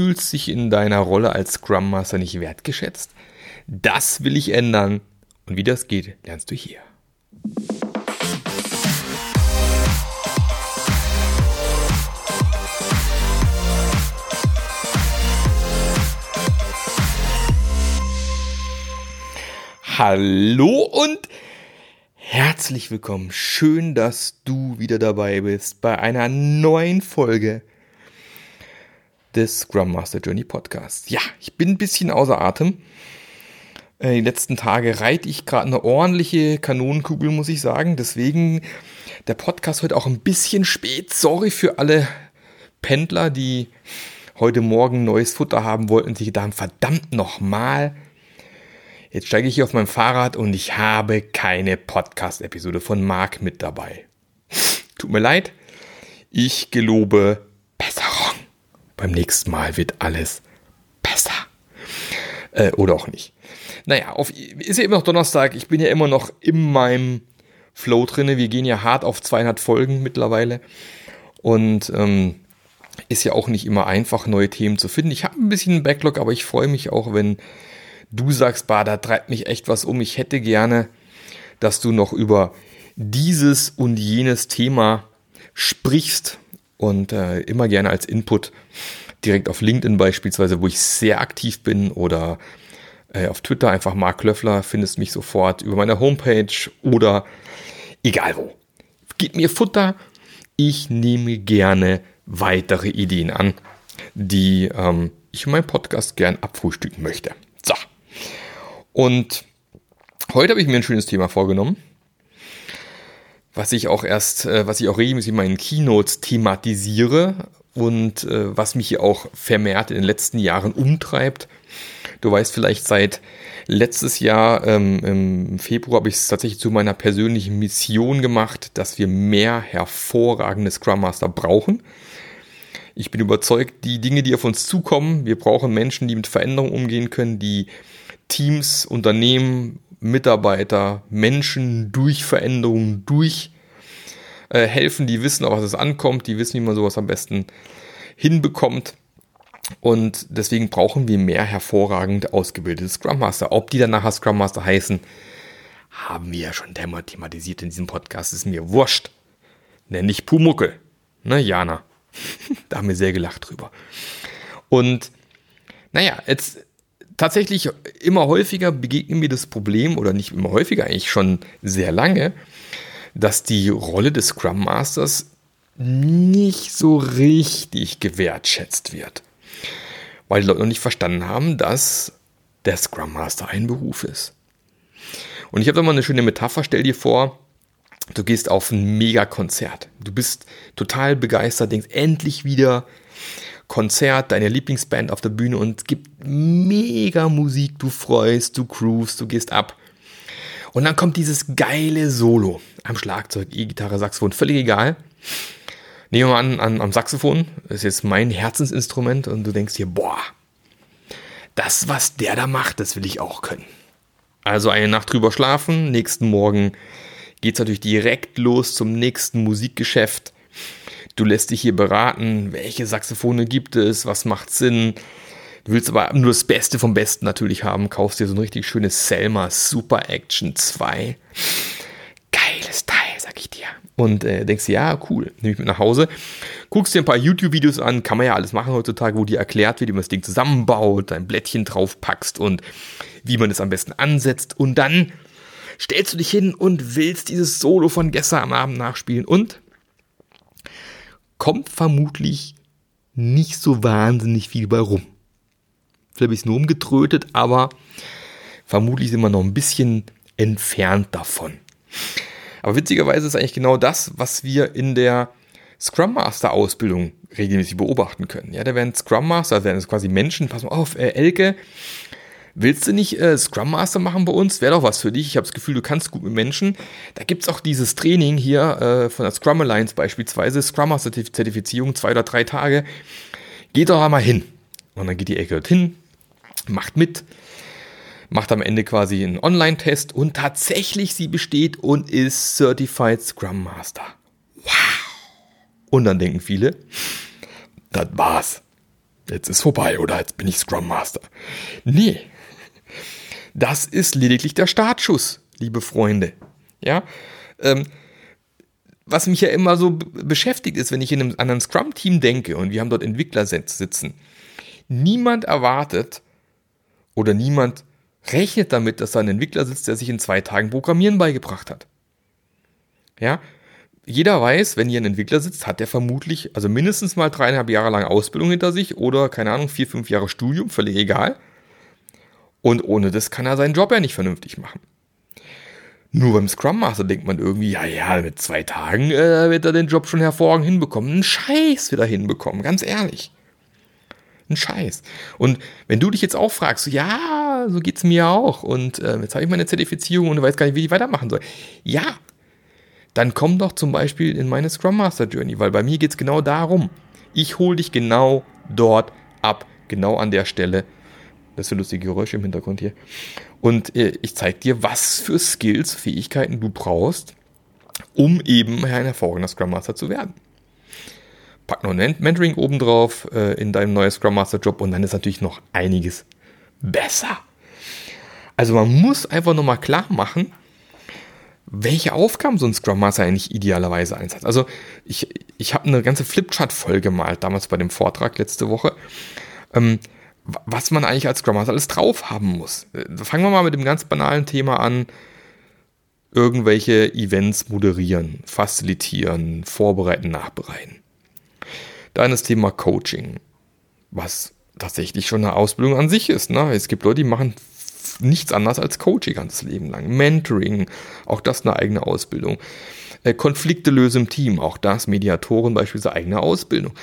fühlst dich in deiner Rolle als Scrum Master nicht wertgeschätzt? Das will ich ändern. Und wie das geht, lernst du hier. Hallo und herzlich willkommen. Schön, dass du wieder dabei bist bei einer neuen Folge des Scrum Master Journey Podcasts. Ja, ich bin ein bisschen außer Atem. Äh, die letzten Tage reite ich gerade eine ordentliche Kanonenkugel, muss ich sagen. Deswegen der Podcast heute auch ein bisschen spät. Sorry für alle Pendler, die heute Morgen neues Futter haben wollten und sich gedacht haben, verdammt nochmal Jetzt steige ich hier auf mein Fahrrad und ich habe keine Podcast-Episode von Marc mit dabei. Tut mir leid. Ich gelobe Besserung. Beim nächsten Mal wird alles besser. Äh, oder auch nicht. Naja, auf, ist ja immer noch Donnerstag. Ich bin ja immer noch in meinem Flow drinne. Wir gehen ja hart auf 200 Folgen mittlerweile. Und ähm, ist ja auch nicht immer einfach, neue Themen zu finden. Ich habe ein bisschen einen Backlog, aber ich freue mich auch, wenn du sagst, bah, da treibt mich echt was um. Ich hätte gerne, dass du noch über dieses und jenes Thema sprichst und äh, immer gerne als Input direkt auf LinkedIn beispielsweise, wo ich sehr aktiv bin oder äh, auf Twitter einfach Mark Löffler, findest mich sofort über meine Homepage oder egal wo. Gib mir Futter, ich nehme gerne weitere Ideen an, die ähm, ich in meinem Podcast gern abfrühstücken möchte. So. Und heute habe ich mir ein schönes Thema vorgenommen, was ich auch erst, äh, was ich auch regelmäßig in meinen Keynotes thematisiere und äh, was mich hier auch vermehrt in den letzten Jahren umtreibt. Du weißt vielleicht seit letztes Jahr ähm, im Februar habe ich es tatsächlich zu meiner persönlichen Mission gemacht, dass wir mehr hervorragende Scrum Master brauchen. Ich bin überzeugt, die Dinge, die auf uns zukommen, wir brauchen Menschen, die mit Veränderungen umgehen können, die Teams, Unternehmen, Mitarbeiter, Menschen durch Veränderungen, durch äh, helfen, die wissen, auf was es ankommt, die wissen, wie man sowas am besten hinbekommt. Und deswegen brauchen wir mehr hervorragend ausgebildete Scrum Master. Ob die dann nachher Scrum Master heißen, haben wir ja schon thematisiert in diesem Podcast. Ist mir wurscht. Nenn dich Pumuckel. Ne, Jana? da haben wir sehr gelacht drüber. Und naja, jetzt tatsächlich immer häufiger begegnet mir das Problem, oder nicht immer häufiger, eigentlich schon sehr lange, dass die Rolle des Scrum Masters nicht so richtig gewertschätzt wird. Weil die Leute noch nicht verstanden haben, dass der Scrum Master ein Beruf ist. Und ich habe da mal eine schöne Metapher, stell dir vor, du gehst auf ein Megakonzert. Du bist total begeistert, denkst endlich wieder Konzert, deine Lieblingsband auf der Bühne und es gibt mega Musik, du freust, du groovst, du gehst ab. Und dann kommt dieses geile Solo am Schlagzeug, E-Gitarre, Saxophon, völlig egal. Nehmen wir mal an, an, am Saxophon, das ist jetzt mein Herzensinstrument und du denkst dir, boah, das, was der da macht, das will ich auch können. Also eine Nacht drüber schlafen, nächsten Morgen geht's natürlich direkt los zum nächsten Musikgeschäft Du lässt dich hier beraten, welche Saxophone gibt es, was macht Sinn. Du willst aber nur das Beste vom Besten natürlich haben, kaufst dir so ein richtig schönes Selma Super Action 2. Geiles Teil, sag ich dir. Und äh, denkst dir, ja, cool, nehme ich mit nach Hause. Guckst dir ein paar YouTube-Videos an, kann man ja alles machen heutzutage, wo dir erklärt wird, wie man das Ding zusammenbaut, dein Blättchen draufpackst und wie man es am besten ansetzt. Und dann stellst du dich hin und willst dieses Solo von gestern am Abend nachspielen und kommt vermutlich nicht so wahnsinnig viel bei rum. Vielleicht ein bisschen umgetrötet, aber vermutlich sind wir noch ein bisschen entfernt davon. Aber witzigerweise ist eigentlich genau das, was wir in der Scrum Master Ausbildung regelmäßig beobachten können. Ja, da werden Scrum Master, also werden quasi Menschen, pass mal auf, äh, Elke, Willst du nicht äh, Scrum Master machen bei uns? Wäre doch was für dich. Ich habe das Gefühl, du kannst gut mit Menschen. Da gibt es auch dieses Training hier äh, von der Scrum Alliance beispielsweise, Scrum Master Zertifizierung, zwei oder drei Tage. Geht doch einmal hin. Und dann geht die Ecke dorthin, macht mit, macht am Ende quasi einen Online-Test und tatsächlich sie besteht und ist Certified Scrum Master. Wow. Und dann denken viele, das war's. jetzt ist vorbei oder jetzt bin ich Scrum Master. Nee, das ist lediglich der Startschuss, liebe Freunde. Ja, ähm, was mich ja immer so beschäftigt ist, wenn ich in einem, an einem Scrum-Team denke und wir haben dort Entwickler sitzen. Niemand erwartet oder niemand rechnet damit, dass da ein Entwickler sitzt, der sich in zwei Tagen Programmieren beigebracht hat. Ja, jeder weiß, wenn hier ein Entwickler sitzt, hat der vermutlich, also mindestens mal dreieinhalb Jahre lang Ausbildung hinter sich oder, keine Ahnung, vier, fünf Jahre Studium, völlig egal. Und ohne das kann er seinen Job ja nicht vernünftig machen. Nur beim Scrum Master denkt man irgendwie, ja, ja, mit zwei Tagen äh, wird er den Job schon hervorragend hinbekommen. Ein Scheiß wird er hinbekommen, ganz ehrlich. Ein Scheiß. Und wenn du dich jetzt auch fragst, so, ja, so geht's mir auch. Und äh, jetzt habe ich meine Zertifizierung und du weißt gar nicht, wie ich weitermachen soll. Ja, dann komm doch zum Beispiel in meine Scrum Master Journey, weil bei mir geht's genau darum. Ich hole dich genau dort ab, genau an der Stelle, das sind lustige Geräusche im Hintergrund hier. Und äh, ich zeige dir, was für Skills, Fähigkeiten du brauchst, um eben ein hervorragender Scrum Master zu werden. Pack noch ein Mentoring obendrauf äh, in deinem neuen Scrum Master Job und dann ist natürlich noch einiges besser. Also man muss einfach nochmal klar machen, welche Aufgaben so ein Scrum Master eigentlich idealerweise einsetzt. Also ich, ich habe eine ganze Flipchart voll gemalt, damals bei dem Vortrag letzte Woche. Ähm, was man eigentlich als Scrum Master alles drauf haben muss. Äh, fangen wir mal mit dem ganz banalen Thema an. Irgendwelche Events moderieren, facilitieren, vorbereiten, nachbereiten. Dann das Thema Coaching, was tatsächlich schon eine Ausbildung an sich ist. Ne? Es gibt Leute, die machen nichts anderes als Coaching ganzes Leben lang. Mentoring, auch das eine eigene Ausbildung. Äh, Konflikte lösen im Team, auch das, Mediatoren beispielsweise eigene Ausbildung.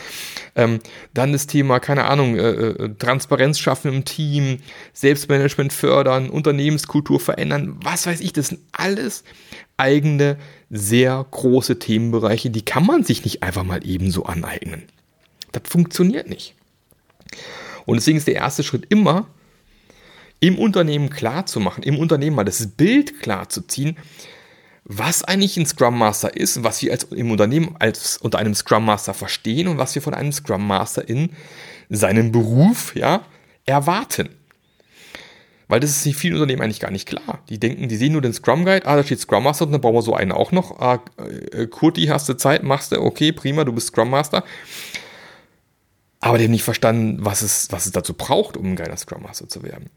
Ähm, dann das Thema, keine Ahnung, äh, äh, Transparenz schaffen im Team, Selbstmanagement fördern, Unternehmenskultur verändern, was weiß ich, das sind alles eigene, sehr große Themenbereiche, die kann man sich nicht einfach mal ebenso aneignen. Das funktioniert nicht. Und deswegen ist der erste Schritt immer, im Unternehmen klar zu machen, im Unternehmen mal das Bild klar zu ziehen, was eigentlich ein Scrum Master ist, was wir als, im Unternehmen als unter einem Scrum Master verstehen und was wir von einem Scrum Master in seinem Beruf ja, erwarten. Weil das ist in vielen Unternehmen eigentlich gar nicht klar. Die denken, die sehen nur den Scrum Guide, ah, da steht Scrum Master und dann brauchen wir so einen auch noch. Ah, äh, Kurti, hast du Zeit, machst du, okay, prima, du bist Scrum Master. Aber die haben nicht verstanden, was es, was es dazu braucht, um ein geiler Scrum Master zu werden.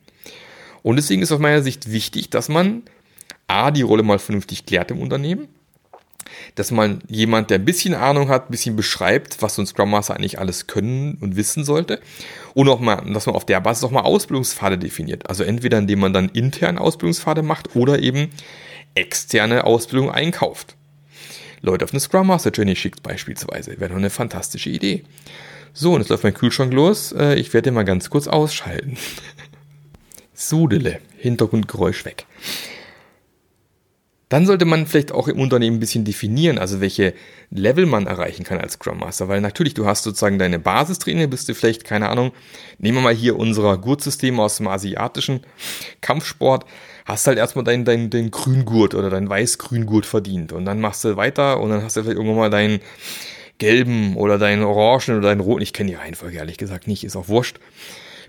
Und deswegen ist aus meiner Sicht wichtig, dass man A, die Rolle mal vernünftig klärt im Unternehmen, dass man jemand, der ein bisschen Ahnung hat, ein bisschen beschreibt, was so ein Scrum Master eigentlich alles können und wissen sollte. Und auch mal, dass man auf der Basis auch mal Ausbildungspfade definiert. Also entweder indem man dann intern Ausbildungspfade macht oder eben externe Ausbildung einkauft. Leute auf eine Scrum Master Journey schickt beispielsweise. Wäre doch eine fantastische Idee. So, und jetzt läuft mein Kühlschrank los. Äh, ich werde den mal ganz kurz ausschalten. Sudele. Hintergrundgeräusch weg. Dann sollte man vielleicht auch im Unternehmen ein bisschen definieren, also welche Level man erreichen kann als Scrum Master, weil natürlich du hast sozusagen deine Basistraining, bist du vielleicht, keine Ahnung, nehmen wir mal hier unser Gurtsystem aus dem asiatischen Kampfsport, hast halt erstmal deinen dein, dein Grüngurt oder dein Weiß-Grüngurt verdient und dann machst du weiter und dann hast du vielleicht irgendwann mal deinen gelben oder deinen orangen oder deinen roten, ich kenne die Reihenfolge ehrlich gesagt nicht, ist auch wurscht.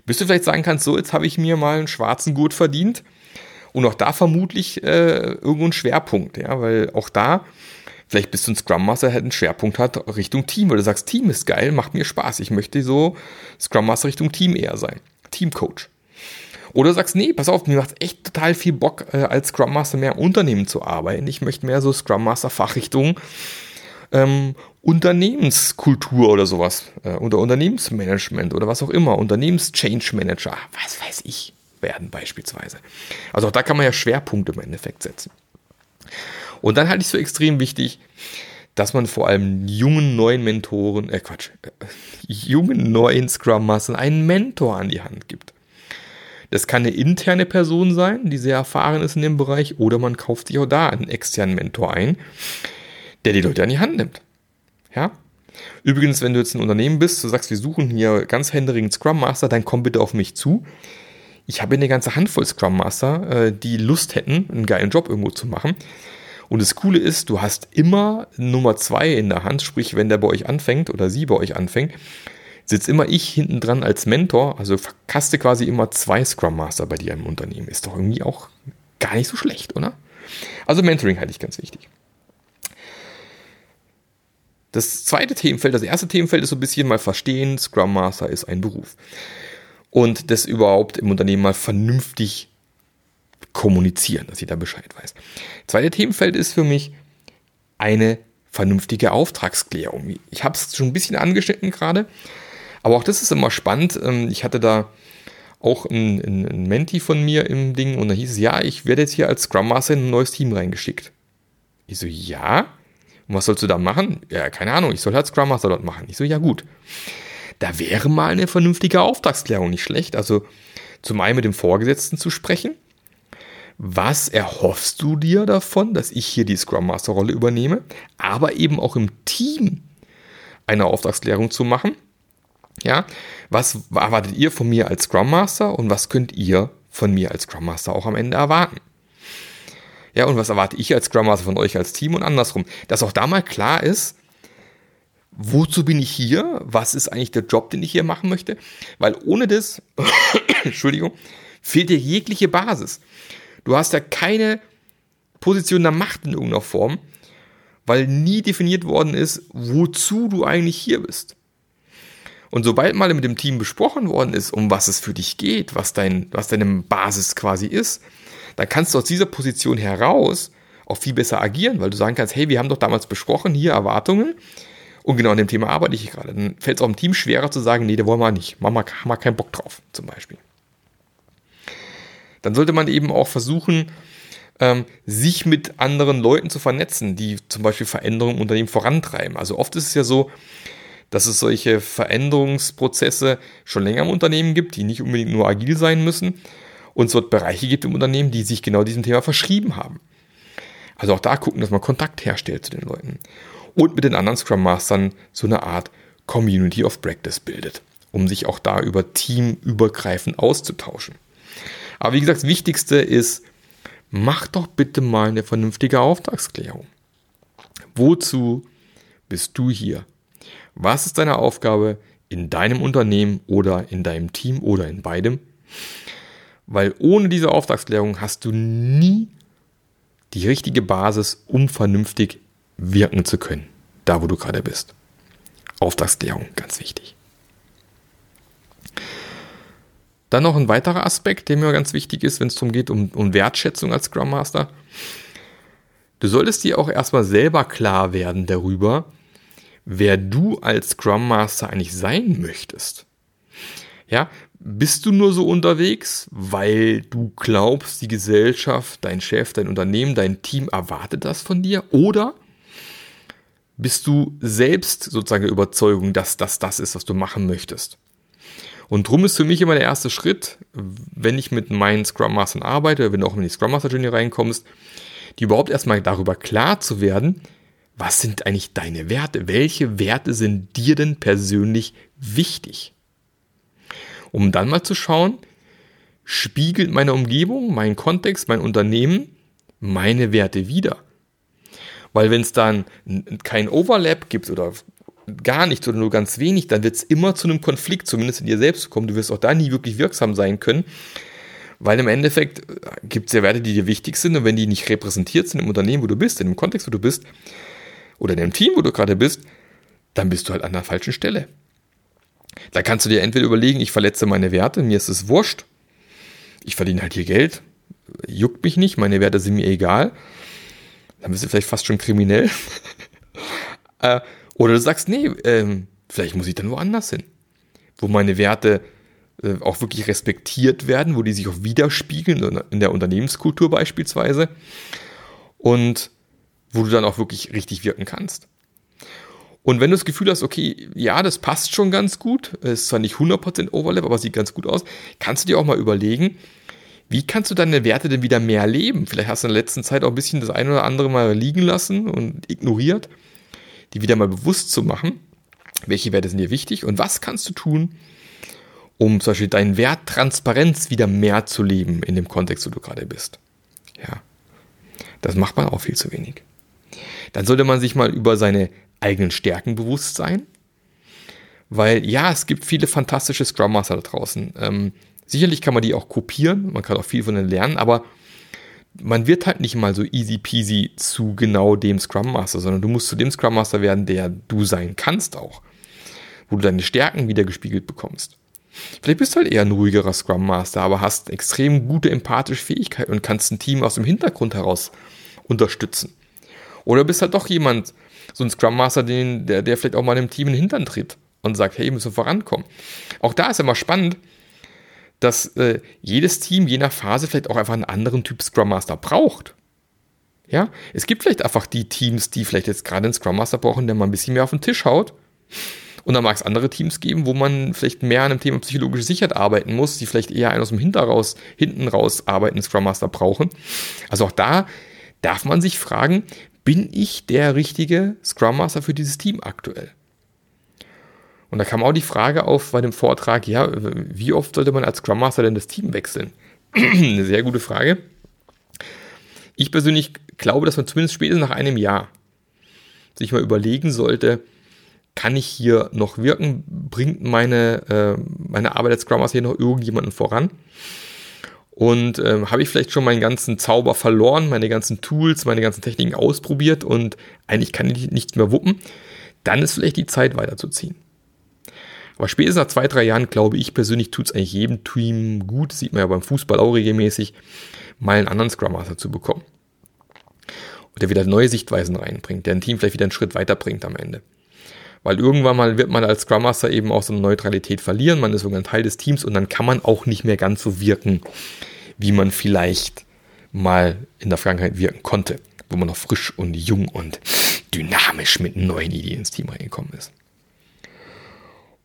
Bis du vielleicht sagen kannst, so, jetzt habe ich mir mal einen schwarzen Gurt verdient und auch da vermutlich äh, irgendwo ein Schwerpunkt, ja, weil auch da, vielleicht bist du ein Scrum Master, der halt einen Schwerpunkt hat Richtung Team, weil du sagst, Team ist geil, macht mir Spaß. Ich möchte so Scrum Master Richtung Team eher sein. Teamcoach. Oder du sagst, nee, pass auf, mir macht echt total viel Bock, äh, als Scrum Master mehr im Unternehmen zu arbeiten. Ich möchte mehr so Scrum Master Fachrichtung ähm, Unternehmenskultur oder sowas. Äh, oder Unternehmensmanagement oder was auch immer. Unternehmenschange Manager. Was weiß ich werden beispielsweise. Also auch da kann man ja Schwerpunkte im Endeffekt setzen. Und dann halte ich es für extrem wichtig, dass man vor allem jungen neuen Mentoren, äh Quatsch, äh, jungen neuen Scrum Mastern einen Mentor an die Hand gibt. Das kann eine interne Person sein, die sehr erfahren ist in dem Bereich, oder man kauft sich auch da einen externen Mentor ein, der die Leute an die Hand nimmt. Ja? Übrigens, wenn du jetzt ein Unternehmen bist, du sagst, wir suchen hier ganz händeringend Scrum Master, dann komm bitte auf mich zu ich habe eine ganze Handvoll Scrum Master, äh, die Lust hätten, einen geilen Job irgendwo zu machen. Und das Coole ist, du hast immer Nummer zwei in der Hand, sprich, wenn der bei euch anfängt oder sie bei euch anfängt, sitze immer ich hinten dran als Mentor, also verkaste quasi immer zwei Scrum Master bei dir im Unternehmen. Ist doch irgendwie auch gar nicht so schlecht, oder? Also Mentoring halte ich ganz wichtig. Das zweite Themenfeld, das erste Themenfeld ist so ein bisschen mal verstehen, Scrum Master ist ein Beruf. Und das überhaupt im Unternehmen mal vernünftig kommunizieren, dass jeder Bescheid weiß. Zweite Themenfeld ist für mich eine vernünftige Auftragsklärung. Ich habe es schon ein bisschen angeschnitten gerade, aber auch das ist immer spannend. Ähm, ich hatte da auch ein, ein, ein Menti von mir im Ding und da hieß es, ja, ich werde jetzt hier als Scrum Master in ein neues Team reingeschickt. Ich so, ja, und was sollst du da machen? Ja, keine Ahnung, ich soll halt Scrum Master dort machen. Ich so, ja gut. Da wäre mal eine vernünftige Auftragsklärung nicht schlecht. Also zum einen mit dem Vorgesetzten zu sprechen. Was erhoffst du dir davon, dass ich hier die Scrum Master Rolle übernehme? Aber eben auch im Team eine Auftragsklärung zu machen. Ja, was erwartet ihr von mir als Scrum Master und was könnt ihr von mir als Scrum Master auch am Ende erwarten? Ja, und was erwarte ich als Scrum Master von euch als Team und andersrum? Dass auch da mal klar ist, wozu bin ich hier? Was ist eigentlich der Job, den ich hier machen möchte? Weil ohne das, Entschuldigung, fehlt dir jegliche Basis. Du hast ja keine Position der Macht in irgendeiner Form, weil nie definiert worden ist, wozu du eigentlich hier bist. Und sobald mal mit dem Team besprochen worden ist, um was es für dich geht, was, dein, was deine Basis quasi ist, dann kannst du aus dieser Position heraus auch viel besser agieren, weil du sagen kannst, hey, wir haben doch damals besprochen, hier Erwartungen. Und genau an dem Thema arbeite ich gerade. Dann fällt es auch im Team schwerer zu sagen, nee, da wollen wir nicht. Wir, haben wir keinen Bock drauf, zum Beispiel. Dann sollte man eben auch versuchen, ähm, sich mit anderen Leuten zu vernetzen, die zum Beispiel Veränderungen im Unternehmen vorantreiben. Also oft ist es ja so, dass es solche Veränderungsprozesse schon länger im Unternehmen gibt, die nicht unbedingt nur agil sein müssen, und es dort Bereiche gibt im Unternehmen, die sich genau diesem Thema verschrieben haben. Also auch da gucken, dass man Kontakt herstellt zu den Leuten. Und mit den anderen Scrum Mastern so eine Art Community of Practice bildet, um sich auch da über teamübergreifend auszutauschen. Aber wie gesagt, das Wichtigste ist, mach doch bitte mal eine vernünftige Auftragsklärung. Wozu bist du hier? Was ist deine Aufgabe in deinem Unternehmen oder in deinem Team oder in beidem? Weil ohne diese Auftragsklärung hast du nie die richtige Basis, um vernünftig wirken zu können, da wo du gerade bist. Auftragsklärung, ganz wichtig. Dann noch ein weiterer Aspekt, der mir ganz wichtig ist, wenn es darum geht, um, um Wertschätzung als Scrum Master. Du solltest dir auch erstmal selber klar werden darüber, wer du als Scrum Master eigentlich sein möchtest. Ja, bist du nur so unterwegs, weil du glaubst, die Gesellschaft, dein Chef, dein Unternehmen, dein Team erwartet das von dir? Oder bist du selbst sozusagen der Überzeugung, dass das das ist, was du machen möchtest? Und drum ist für mich immer der erste Schritt, wenn ich mit meinen Scrum Mastern arbeite, wenn du auch in die Scrum Master Journey reinkommst, die überhaupt erstmal darüber klar zu werden, was sind eigentlich deine Werte? Welche Werte sind dir denn persönlich wichtig? Um dann mal zu schauen, spiegelt meine Umgebung, mein Kontext, mein Unternehmen meine Werte wieder. Weil wenn es dann kein Overlap gibt oder gar nichts oder nur ganz wenig, dann wird es immer zu einem Konflikt, zumindest in dir selbst kommen. Du wirst auch da nie wirklich wirksam sein können, weil im Endeffekt äh, gibt es ja Werte, die dir wichtig sind und wenn die nicht repräsentiert sind im Unternehmen, wo du bist, in dem Kontext, wo du bist oder in dem Team, wo du gerade bist, dann bist du halt an der falschen Stelle. Da kannst du dir entweder überlegen, ich verletze meine Werte, mir ist es wurscht, ich verdiene halt hier Geld, juckt mich nicht, meine Werte sind mir egal. Dann bist du vielleicht fast schon kriminell. Äh, oder du sagst, nee, ähm, vielleicht muss ich dann woanders hin, wo meine Werte äh, auch wirklich respektiert werden, wo die sich auch widerspiegeln, in der Unternehmenskultur beispielsweise. Und wo du dann auch wirklich richtig wirken kannst. Und wenn du das Gefühl hast, okay, ja, das passt schon ganz gut, ist zwar nicht 100% Overlap, aber sieht ganz gut aus, kannst du dir auch mal überlegen, wie kannst du deine Werte denn wieder mehr leben? Vielleicht hast du in der letzten Zeit auch ein bisschen das eine oder andere mal liegen lassen und ignoriert, die wieder mal bewusst zu machen. Welche Werte sind dir wichtig und was kannst du tun, um zum Beispiel deinen Wert Transparenz wieder mehr zu leben in dem Kontext, wo du gerade bist? Ja, das macht man auch viel zu wenig. Dann sollte man sich mal über seine eigenen Stärken bewusst sein. Weil ja, es gibt viele fantastische Scrum Master da draußen. Ähm, sicherlich kann man die auch kopieren, man kann auch viel von denen lernen, aber man wird halt nicht mal so easy peasy zu genau dem Scrum Master, sondern du musst zu dem Scrum Master werden, der du sein kannst auch. Wo du deine Stärken wieder gespiegelt bekommst. Vielleicht bist du halt eher ein ruhigerer Scrum Master, aber hast extrem gute empathische Fähigkeit und kannst ein Team aus dem Hintergrund heraus unterstützen. Oder bist halt doch jemand, so ein Scrum Master, den, der, der vielleicht auch mal einem Team in den Hintern tritt und sagt, hey, müssen wir vorankommen. Auch da ist immer spannend, dass äh, jedes Team je nach Phase vielleicht auch einfach einen anderen Typ Scrum Master braucht. Ja, es gibt vielleicht einfach die Teams, die vielleicht jetzt gerade einen Scrum Master brauchen, der mal ein bisschen mehr auf den Tisch haut. Und dann mag es andere Teams geben, wo man vielleicht mehr an dem Thema psychologische Sicherheit arbeiten muss, die vielleicht eher einen aus dem Hinter raus, hinten raus arbeitenden Scrum Master brauchen. Also auch da darf man sich fragen, bin ich der richtige Scrum Master für dieses Team aktuell? Und da kam auch die Frage auf bei dem Vortrag, ja, wie oft sollte man als Scrum Master denn das Team wechseln? Eine sehr gute Frage. Ich persönlich glaube, dass man zumindest spätestens nach einem Jahr sich mal überlegen sollte, kann ich hier noch wirken? Bringt meine, äh, meine Arbeit als Scrum Master hier noch irgendjemanden voran? Und ähm, habe ich vielleicht schon meinen ganzen Zauber verloren, meine ganzen Tools, meine ganzen Techniken ausprobiert und eigentlich kann ich nichts mehr wuppen? Dann ist vielleicht die Zeit weiterzuziehen. Aber spätestens nach zwei, drei Jahren, glaube ich persönlich, tut es eigentlich jedem Team gut, sieht man ja beim Fußball auch regelmäßig, mal einen anderen Scrum Master zu bekommen. Und der wieder neue Sichtweisen reinbringt, der ein Team vielleicht wieder einen Schritt weiterbringt am Ende. Weil irgendwann mal wird man als Scrum Master eben auch so eine Neutralität verlieren, man ist sogar ein Teil des Teams und dann kann man auch nicht mehr ganz so wirken, wie man vielleicht mal in der Vergangenheit wirken konnte, wo man noch frisch und jung und dynamisch mit neuen Ideen ins Team reingekommen ist.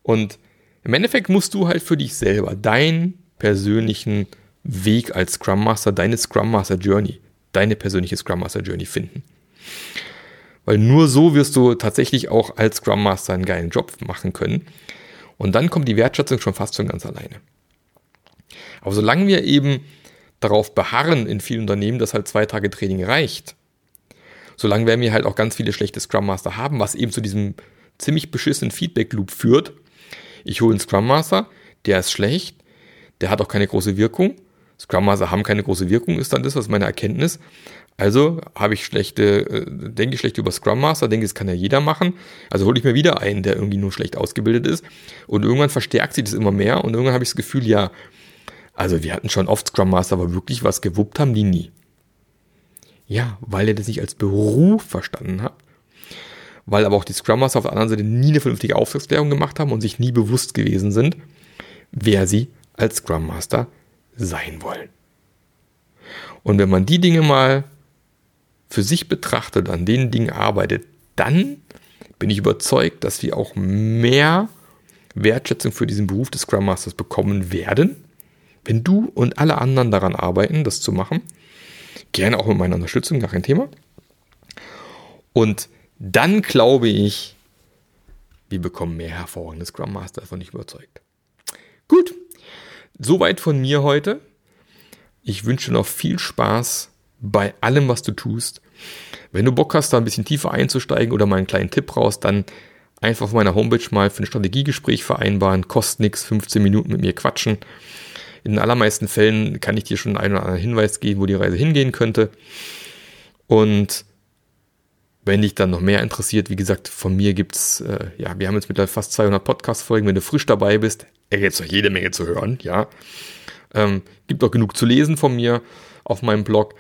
Und im Endeffekt musst du halt für dich selber deinen persönlichen Weg als Scrum Master, deine Scrum Master Journey, deine persönliche Scrum Master Journey finden. Weil nur so wirst du tatsächlich auch als Scrum Master einen geilen Job machen können. Und dann kommt die Wertschätzung schon fast von ganz alleine. Aber solange wir eben darauf beharren in vielen Unternehmen, dass halt zwei Tage Training reicht, solange werden wir halt auch ganz viele schlechte Scrum Master haben, was eben zu diesem ziemlich beschissenen Feedback Loop führt, ich hole einen Scrum Master, der ist schlecht, der hat auch keine große Wirkung. Scrum Master haben keine große Wirkung, ist dann das, was meine Erkenntnis. Also habe ich schlechte, äh, denke ich schlecht über Scrum Master, denke, das kann ja jeder machen. Also hole ich mir wieder einen, der irgendwie nur schlecht ausgebildet ist. Und irgendwann verstärkt sich das immer mehr und irgendwann habe ich das Gefühl, ja, also wir hatten schon oft Scrum Master, aber wirklich was gewuppt haben die nie. Ja, weil er das nicht als Beruf verstanden hat, weil aber auch die Scrum Master auf der anderen Seite nie eine vernünftige Auftragsklärung gemacht haben und sich nie bewusst gewesen sind, wer sie als Scrum Master sein wollen. Und wenn man die Dinge mal für sich betrachtet, an den Dingen arbeitet, dann bin ich überzeugt, dass wir auch mehr Wertschätzung für diesen Beruf des Scrum Masters bekommen werden, wenn du und alle anderen daran arbeiten, das zu machen. Gerne auch mit meiner Unterstützung, gar kein Thema. Und dann glaube ich, wir bekommen mehr hervorragende Scrum Master, davon ich überzeugt. Gut, soweit von mir heute. Ich wünsche noch viel Spaß bei allem, was du tust. Wenn du Bock hast, da ein bisschen tiefer einzusteigen oder mal einen kleinen Tipp raus, dann einfach auf meiner Homepage mal für ein Strategiegespräch vereinbaren, kostet nichts, 15 Minuten mit mir quatschen. In den allermeisten Fällen kann ich dir schon einen oder anderen Hinweis geben, wo die Reise hingehen könnte. Und wenn dich dann noch mehr interessiert, wie gesagt, von mir gibt's, äh, ja, wir haben jetzt mittlerweile fast 200 Podcast-Folgen. Wenn du frisch dabei bist, ey, jetzt noch jede Menge zu hören, ja. Ähm, gibt auch genug zu lesen von mir auf meinem Blog.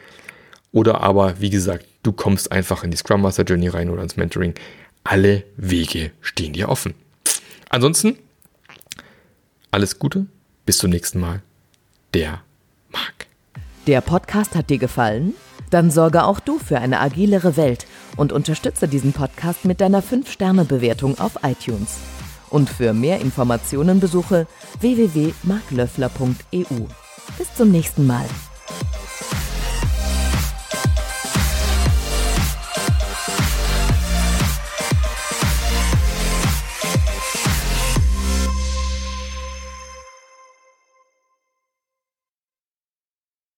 Oder aber, wie gesagt, du kommst einfach in die Scrum Master Journey rein oder ins Mentoring. Alle Wege stehen dir offen. Ansonsten, alles Gute, bis zum nächsten Mal. Der Marc. Der Podcast hat dir gefallen? Dann sorge auch du für eine agilere Welt und unterstütze diesen Podcast mit deiner 5-Sterne-Bewertung auf iTunes. Und für mehr Informationen besuche www.marklöffler.eu. Bis zum nächsten Mal.